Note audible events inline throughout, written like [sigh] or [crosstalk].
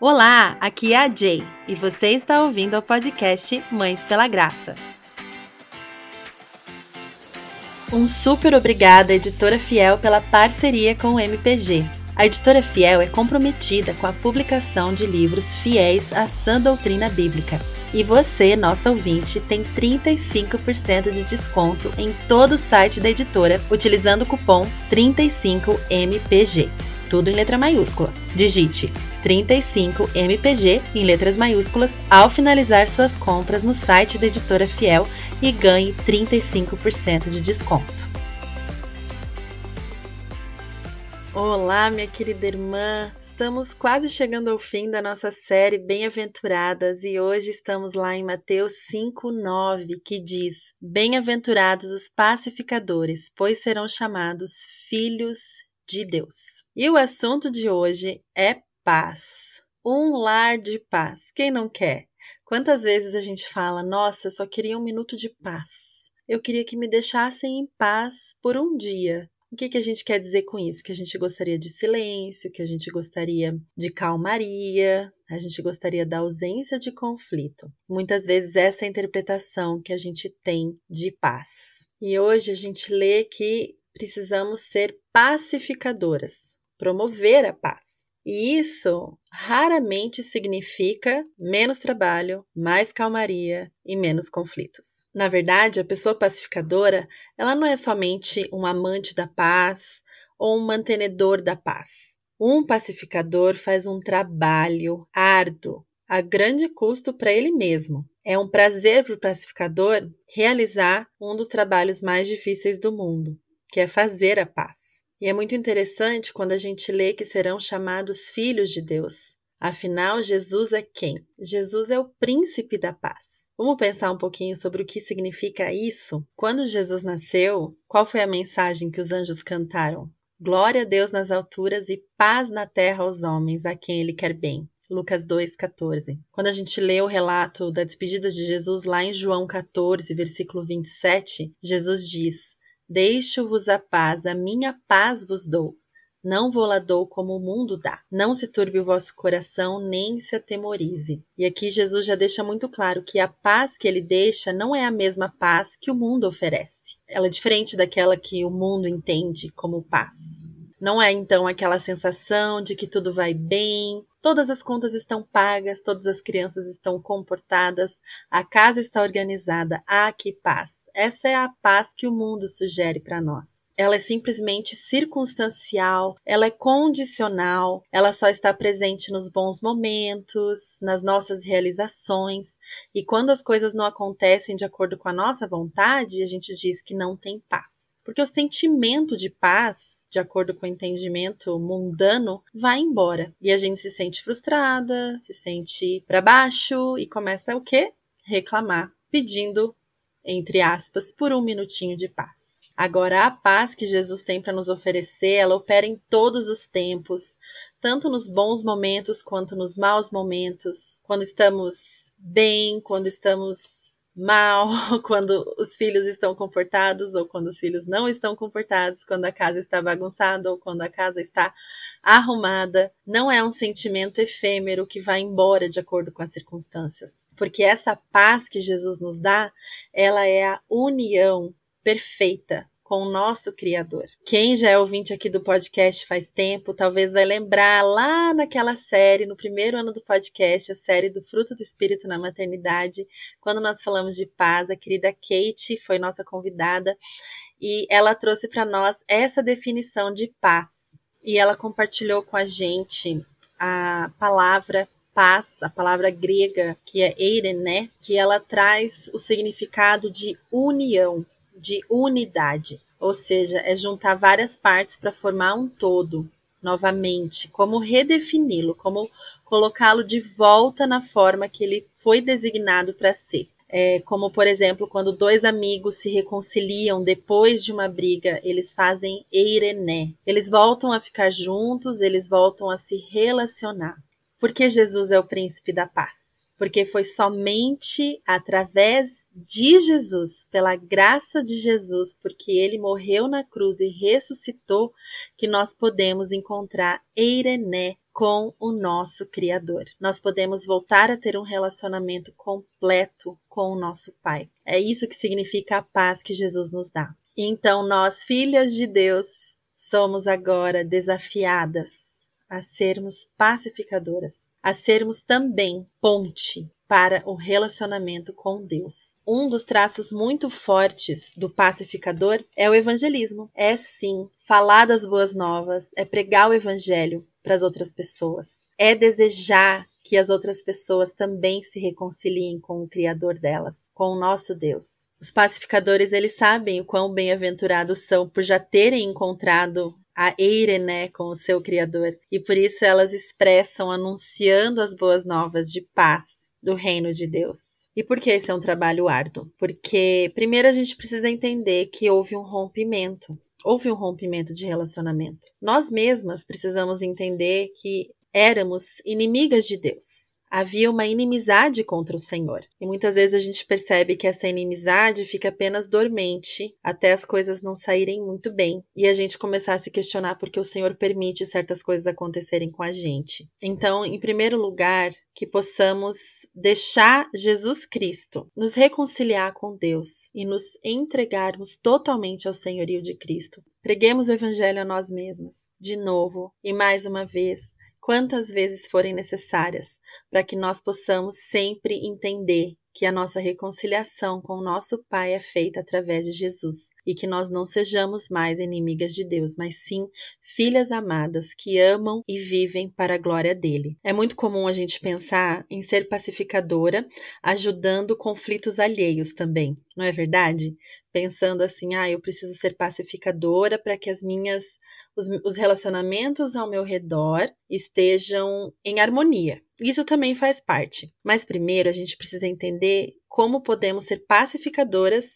Olá, aqui é a Jay e você está ouvindo o podcast Mães pela Graça. Um super obrigada, Editora Fiel, pela parceria com o MPG. A Editora Fiel é comprometida com a publicação de livros fiéis à sã doutrina bíblica. E você, nosso ouvinte, tem 35% de desconto em todo o site da editora utilizando o cupom 35MPG. Tudo em letra maiúscula. Digite 35 MPG em letras maiúsculas ao finalizar suas compras no site da Editora Fiel e ganhe 35% de desconto. Olá, minha querida irmã. Estamos quase chegando ao fim da nossa série Bem-aventuradas e hoje estamos lá em Mateus 5:9, que diz: Bem-aventurados os pacificadores, pois serão chamados filhos de Deus. E o assunto de hoje é paz. Um lar de paz. Quem não quer? Quantas vezes a gente fala, nossa, eu só queria um minuto de paz. Eu queria que me deixassem em paz por um dia. O que, que a gente quer dizer com isso? Que a gente gostaria de silêncio, que a gente gostaria de calmaria, a gente gostaria da ausência de conflito. Muitas vezes essa é a interpretação que a gente tem de paz. E hoje a gente lê que precisamos ser pacificadoras, promover a paz. E isso raramente significa menos trabalho, mais calmaria e menos conflitos. Na verdade, a pessoa pacificadora, ela não é somente um amante da paz ou um mantenedor da paz. Um pacificador faz um trabalho árduo, a grande custo para ele mesmo. É um prazer para o pacificador realizar um dos trabalhos mais difíceis do mundo, que é fazer a paz. E é muito interessante quando a gente lê que serão chamados filhos de Deus. Afinal, Jesus é quem? Jesus é o príncipe da paz. Vamos pensar um pouquinho sobre o que significa isso? Quando Jesus nasceu, qual foi a mensagem que os anjos cantaram? Glória a Deus nas alturas e paz na terra aos homens, a quem ele quer bem. Lucas 2,14. Quando a gente lê o relato da despedida de Jesus lá em João 14, versículo 27, Jesus diz: Deixo-vos a paz, a minha paz vos dou. Não vou lá dou como o mundo dá. Não se turbe o vosso coração, nem se atemorize. E aqui Jesus já deixa muito claro que a paz que ele deixa não é a mesma paz que o mundo oferece. Ela é diferente daquela que o mundo entende como paz. Não é então aquela sensação de que tudo vai bem, todas as contas estão pagas, todas as crianças estão comportadas, a casa está organizada. Ah, que paz! Essa é a paz que o mundo sugere para nós. Ela é simplesmente circunstancial, ela é condicional, ela só está presente nos bons momentos, nas nossas realizações, e quando as coisas não acontecem de acordo com a nossa vontade, a gente diz que não tem paz. Porque o sentimento de paz, de acordo com o entendimento mundano, vai embora. E a gente se sente frustrada, se sente para baixo e começa o quê? Reclamar, pedindo, entre aspas, por um minutinho de paz. Agora, a paz que Jesus tem para nos oferecer, ela opera em todos os tempos, tanto nos bons momentos quanto nos maus momentos, quando estamos bem, quando estamos mal, [laughs] quando os filhos estão comportados ou quando os filhos não estão comportados, quando a casa está bagunçada ou quando a casa está arrumada. Não é um sentimento efêmero que vai embora de acordo com as circunstâncias, porque essa paz que Jesus nos dá, ela é a união perfeita com o nosso Criador. Quem já é ouvinte aqui do podcast faz tempo, talvez vai lembrar lá naquela série, no primeiro ano do podcast, a série do Fruto do Espírito na Maternidade, quando nós falamos de paz, a querida Kate foi nossa convidada e ela trouxe para nós essa definição de paz. E ela compartilhou com a gente a palavra paz, a palavra grega que é eirene, que ela traz o significado de união de unidade, ou seja, é juntar várias partes para formar um todo novamente, como redefini-lo, como colocá-lo de volta na forma que ele foi designado para ser. É, como, por exemplo, quando dois amigos se reconciliam depois de uma briga, eles fazem eirené. Eles voltam a ficar juntos, eles voltam a se relacionar. Porque Jesus é o príncipe da paz porque foi somente através de Jesus, pela graça de Jesus, porque ele morreu na cruz e ressuscitou, que nós podemos encontrar Eirené, com o nosso Criador. Nós podemos voltar a ter um relacionamento completo com o nosso Pai. É isso que significa a paz que Jesus nos dá. Então, nós, filhas de Deus, somos agora desafiadas a sermos pacificadoras, a sermos também ponte para o relacionamento com Deus. Um dos traços muito fortes do pacificador é o evangelismo. É sim falar das boas novas, é pregar o evangelho para as outras pessoas, é desejar que as outras pessoas também se reconciliem com o Criador delas, com o nosso Deus. Os pacificadores, eles sabem o quão bem-aventurados são por já terem encontrado a Eire, né, com o seu Criador, e por isso elas expressam anunciando as boas novas de paz do reino de Deus. E por que esse é um trabalho árduo? Porque, primeiro, a gente precisa entender que houve um rompimento. Houve um rompimento de relacionamento. Nós mesmas precisamos entender que éramos inimigas de Deus havia uma inimizade contra o Senhor. E muitas vezes a gente percebe que essa inimizade fica apenas dormente até as coisas não saírem muito bem e a gente começar a se questionar porque o Senhor permite certas coisas acontecerem com a gente. Então, em primeiro lugar, que possamos deixar Jesus Cristo nos reconciliar com Deus e nos entregarmos totalmente ao senhorio de Cristo. Preguemos o Evangelho a nós mesmos, de novo e mais uma vez, quantas vezes forem necessárias, para que nós possamos sempre entender que a nossa reconciliação com o nosso Pai é feita através de Jesus e que nós não sejamos mais inimigas de Deus, mas sim filhas amadas que amam e vivem para a glória dele. É muito comum a gente pensar em ser pacificadora, ajudando conflitos alheios também, não é verdade? Pensando assim, ah, eu preciso ser pacificadora para que as minhas os, os relacionamentos ao meu redor estejam em harmonia. Isso também faz parte. Mas primeiro a gente precisa entender como podemos ser pacificadoras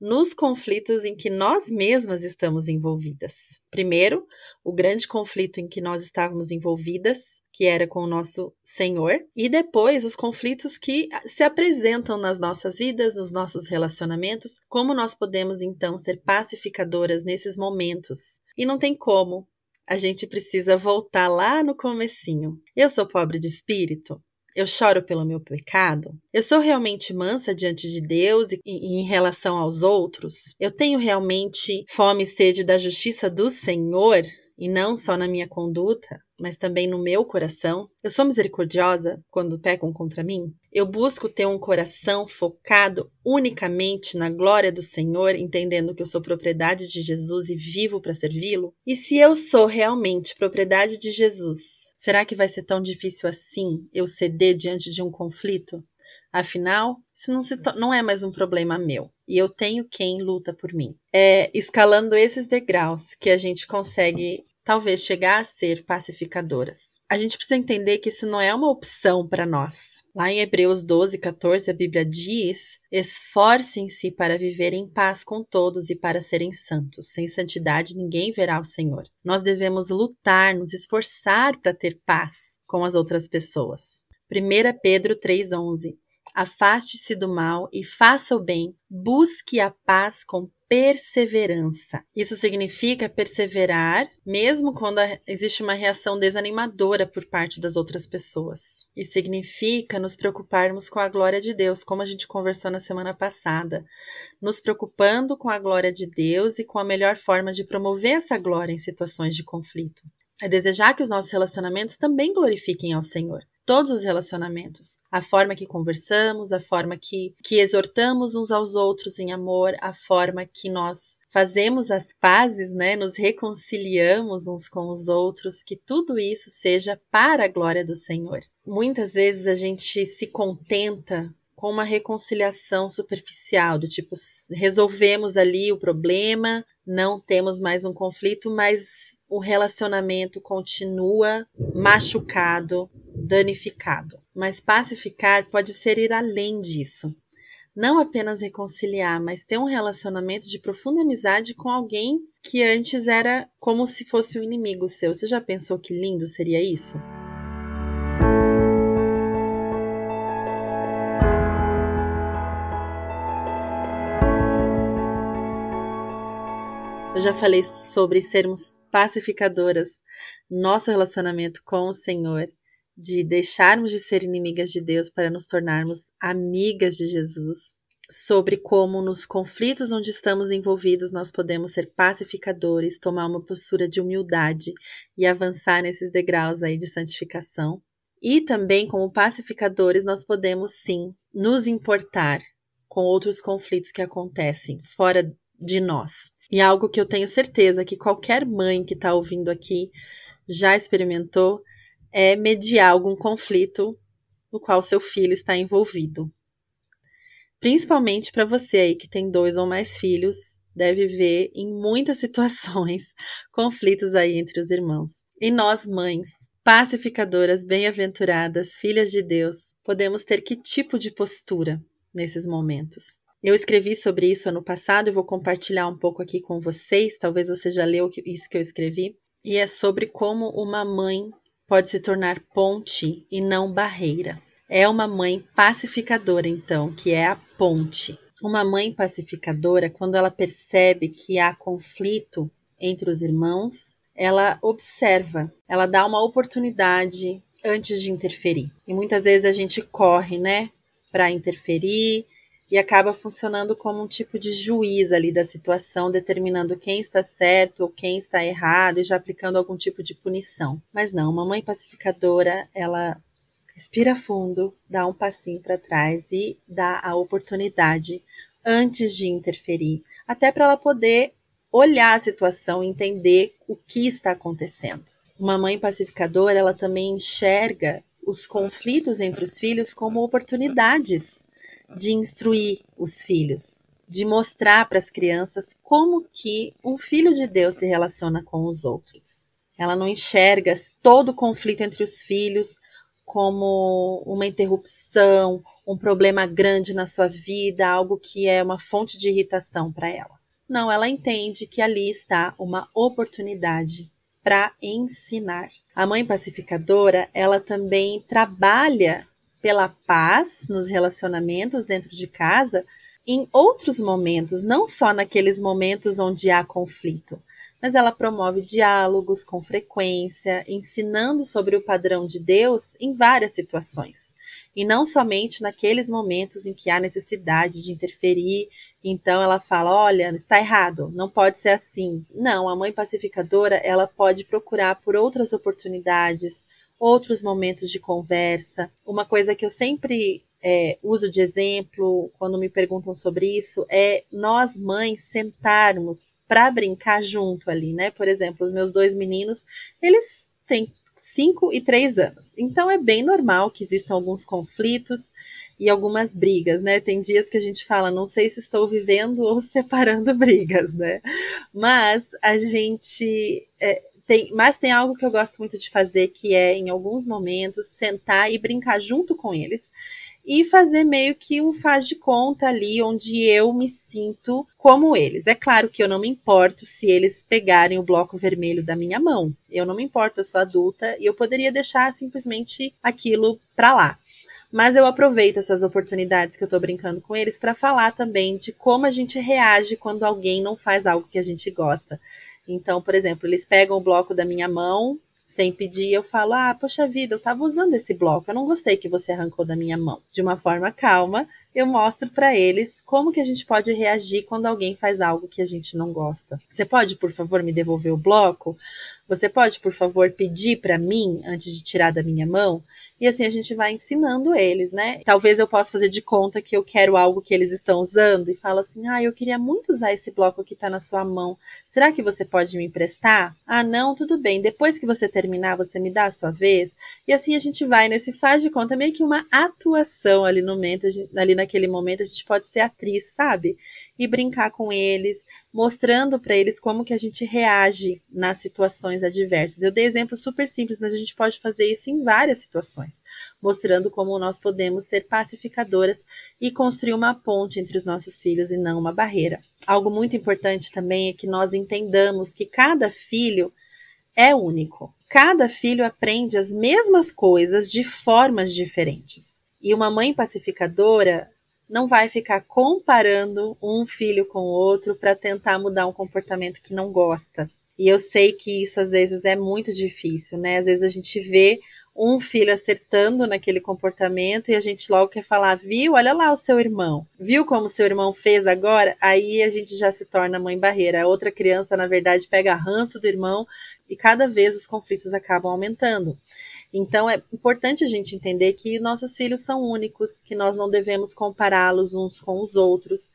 nos conflitos em que nós mesmas estamos envolvidas. Primeiro, o grande conflito em que nós estávamos envolvidas, que era com o nosso Senhor, e depois os conflitos que se apresentam nas nossas vidas, nos nossos relacionamentos, como nós podemos então ser pacificadoras nesses momentos. E não tem como a gente precisa voltar lá no comecinho. Eu sou pobre de espírito? Eu choro pelo meu pecado? Eu sou realmente mansa diante de Deus e, em relação aos outros? Eu tenho realmente fome e sede da justiça do Senhor? E não só na minha conduta, mas também no meu coração. Eu sou misericordiosa quando pecam contra mim. Eu busco ter um coração focado unicamente na glória do Senhor, entendendo que eu sou propriedade de Jesus e vivo para servi-lo. E se eu sou realmente propriedade de Jesus, será que vai ser tão difícil assim eu ceder diante de um conflito? Afinal, isso não, não é mais um problema meu. E eu tenho quem luta por mim. É escalando esses degraus que a gente consegue talvez chegar a ser pacificadoras. A gente precisa entender que isso não é uma opção para nós. Lá em Hebreus 12, 14, a Bíblia diz: Esforcem-se para viver em paz com todos e para serem santos. Sem santidade ninguém verá o Senhor. Nós devemos lutar, nos esforçar para ter paz com as outras pessoas. 1 Pedro 3,11 Afaste-se do mal e faça o bem, busque a paz com perseverança. Isso significa perseverar, mesmo quando existe uma reação desanimadora por parte das outras pessoas. E significa nos preocuparmos com a glória de Deus, como a gente conversou na semana passada, nos preocupando com a glória de Deus e com a melhor forma de promover essa glória em situações de conflito. É desejar que os nossos relacionamentos também glorifiquem ao Senhor todos os relacionamentos. A forma que conversamos, a forma que, que exortamos uns aos outros em amor, a forma que nós fazemos as pazes, né, nos reconciliamos uns com os outros, que tudo isso seja para a glória do Senhor. Muitas vezes a gente se contenta com uma reconciliação superficial, do tipo, resolvemos ali o problema, não temos mais um conflito, mas o relacionamento continua machucado, danificado. Mas pacificar pode ser ir além disso. Não apenas reconciliar, mas ter um relacionamento de profunda amizade com alguém que antes era como se fosse um inimigo seu. Você já pensou que lindo seria isso? Eu já falei sobre sermos pacificadoras nosso relacionamento com o Senhor, de deixarmos de ser inimigas de Deus para nos tornarmos amigas de Jesus, sobre como nos conflitos onde estamos envolvidos nós podemos ser pacificadores, tomar uma postura de humildade e avançar nesses degraus aí de santificação. E também como pacificadores nós podemos sim nos importar com outros conflitos que acontecem fora de nós. E algo que eu tenho certeza que qualquer mãe que está ouvindo aqui já experimentou é mediar algum conflito no qual seu filho está envolvido. Principalmente para você aí que tem dois ou mais filhos, deve ver em muitas [laughs] situações conflitos aí entre os irmãos. E nós, mães, pacificadoras, bem-aventuradas, filhas de Deus, podemos ter que tipo de postura nesses momentos? Eu escrevi sobre isso ano passado e vou compartilhar um pouco aqui com vocês. Talvez você já leu isso que eu escrevi. E é sobre como uma mãe pode se tornar ponte e não barreira. É uma mãe pacificadora, então, que é a ponte. Uma mãe pacificadora, quando ela percebe que há conflito entre os irmãos, ela observa, ela dá uma oportunidade antes de interferir. E muitas vezes a gente corre, né, para interferir, e acaba funcionando como um tipo de juiz ali da situação, determinando quem está certo ou quem está errado e já aplicando algum tipo de punição. Mas não, uma mãe pacificadora, ela respira fundo, dá um passinho para trás e dá a oportunidade antes de interferir, até para ela poder olhar a situação entender o que está acontecendo. Uma mãe pacificadora, ela também enxerga os conflitos entre os filhos como oportunidades de instruir os filhos, de mostrar para as crianças como que um filho de Deus se relaciona com os outros. Ela não enxerga todo o conflito entre os filhos como uma interrupção, um problema grande na sua vida, algo que é uma fonte de irritação para ela. Não, ela entende que ali está uma oportunidade para ensinar. A mãe pacificadora, ela também trabalha pela paz nos relacionamentos dentro de casa em outros momentos, não só naqueles momentos onde há conflito, mas ela promove diálogos com frequência, ensinando sobre o padrão de Deus em várias situações. E não somente naqueles momentos em que há necessidade de interferir. Então ela fala: olha, está errado, não pode ser assim. Não, a mãe pacificadora ela pode procurar por outras oportunidades, outros momentos de conversa. Uma coisa que eu sempre é, uso de exemplo quando me perguntam sobre isso é nós mães sentarmos para brincar junto ali, né? Por exemplo, os meus dois meninos, eles têm 5 e 3 anos. Então é bem normal que existam alguns conflitos e algumas brigas, né? Tem dias que a gente fala, não sei se estou vivendo ou [laughs] separando brigas, né? Mas a gente é, tem, mas tem algo que eu gosto muito de fazer, que é, em alguns momentos, sentar e brincar junto com eles e fazer meio que um faz de conta ali, onde eu me sinto como eles. É claro que eu não me importo se eles pegarem o bloco vermelho da minha mão. Eu não me importo, eu sou adulta e eu poderia deixar simplesmente aquilo para lá. Mas eu aproveito essas oportunidades que eu tô brincando com eles para falar também de como a gente reage quando alguém não faz algo que a gente gosta. Então, por exemplo, eles pegam o bloco da minha mão sem pedir, eu falo: Ah, poxa vida, eu estava usando esse bloco, eu não gostei que você arrancou da minha mão. De uma forma calma, eu mostro para eles como que a gente pode reagir quando alguém faz algo que a gente não gosta. Você pode, por favor, me devolver o bloco? Você pode, por favor, pedir para mim antes de tirar da minha mão? E assim a gente vai ensinando eles, né? Talvez eu possa fazer de conta que eu quero algo que eles estão usando e falo assim: "Ah, eu queria muito usar esse bloco que está na sua mão. Será que você pode me emprestar?" "Ah, não, tudo bem. Depois que você terminar, você me dá a sua vez." E assim a gente vai nesse faz de conta meio que uma atuação ali no momento, ali naquele momento a gente pode ser atriz, sabe? E brincar com eles, mostrando para eles como que a gente reage nas situações adversas. Eu dei exemplos super simples, mas a gente pode fazer isso em várias situações, mostrando como nós podemos ser pacificadoras e construir uma ponte entre os nossos filhos e não uma barreira. Algo muito importante também é que nós entendamos que cada filho é único. Cada filho aprende as mesmas coisas de formas diferentes. E uma mãe pacificadora não vai ficar comparando um filho com o outro para tentar mudar um comportamento que não gosta. E eu sei que isso às vezes é muito difícil, né? Às vezes a gente vê um filho acertando naquele comportamento e a gente logo quer falar, viu? Olha lá o seu irmão. Viu como seu irmão fez agora? Aí a gente já se torna mãe barreira. A outra criança, na verdade, pega ranço do irmão e cada vez os conflitos acabam aumentando. Então é importante a gente entender que nossos filhos são únicos, que nós não devemos compará-los uns com os outros.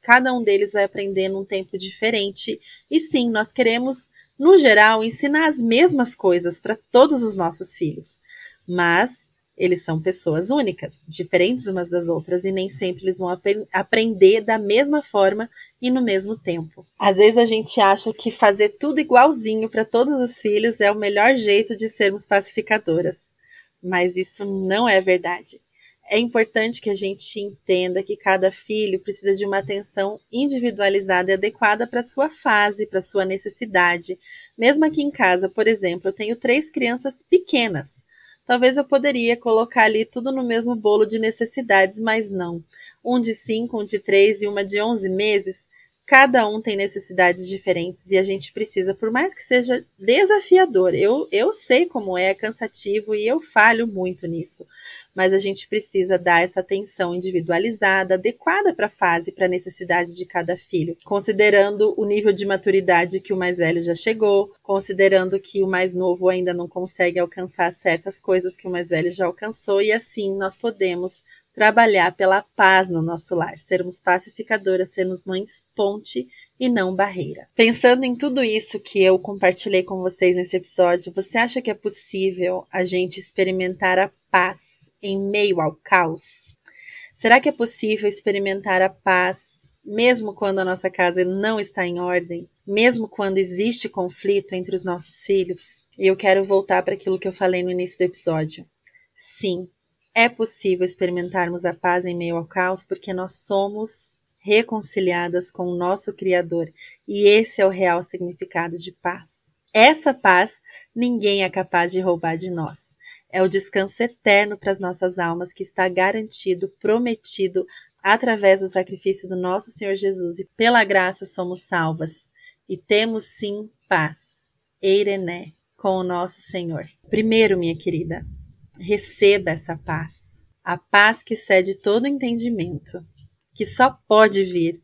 Cada um deles vai aprender num tempo diferente. E sim, nós queremos, no geral, ensinar as mesmas coisas para todos os nossos filhos mas eles são pessoas únicas, diferentes umas das outras, e nem sempre eles vão ap aprender da mesma forma e no mesmo tempo. Às vezes a gente acha que fazer tudo igualzinho para todos os filhos é o melhor jeito de sermos pacificadoras, mas isso não é verdade. É importante que a gente entenda que cada filho precisa de uma atenção individualizada e adequada para sua fase, para sua necessidade. Mesmo aqui em casa, por exemplo, eu tenho três crianças pequenas Talvez eu poderia colocar ali tudo no mesmo bolo de necessidades, mas não. Um de cinco, um de três e uma de onze meses Cada um tem necessidades diferentes e a gente precisa, por mais que seja desafiador, eu, eu sei como é, é cansativo e eu falho muito nisso, mas a gente precisa dar essa atenção individualizada, adequada para a fase, para a necessidade de cada filho, considerando o nível de maturidade que o mais velho já chegou, considerando que o mais novo ainda não consegue alcançar certas coisas que o mais velho já alcançou, e assim nós podemos trabalhar pela paz no nosso lar, sermos pacificadoras, sermos mães ponte e não barreira. Pensando em tudo isso que eu compartilhei com vocês nesse episódio, você acha que é possível a gente experimentar a paz em meio ao caos? Será que é possível experimentar a paz mesmo quando a nossa casa não está em ordem, mesmo quando existe conflito entre os nossos filhos? E eu quero voltar para aquilo que eu falei no início do episódio. Sim, é possível experimentarmos a paz em meio ao caos porque nós somos reconciliadas com o nosso Criador e esse é o real significado de paz. Essa paz ninguém é capaz de roubar de nós. É o descanso eterno para as nossas almas que está garantido, prometido através do sacrifício do nosso Senhor Jesus e pela graça somos salvas e temos sim paz. Eirené com o nosso Senhor. Primeiro, minha querida, receba essa paz, a paz que cede todo entendimento, que só pode vir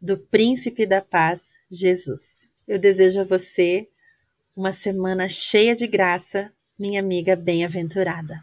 do Príncipe da Paz, Jesus. Eu desejo a você uma semana cheia de graça, minha amiga bem-aventurada.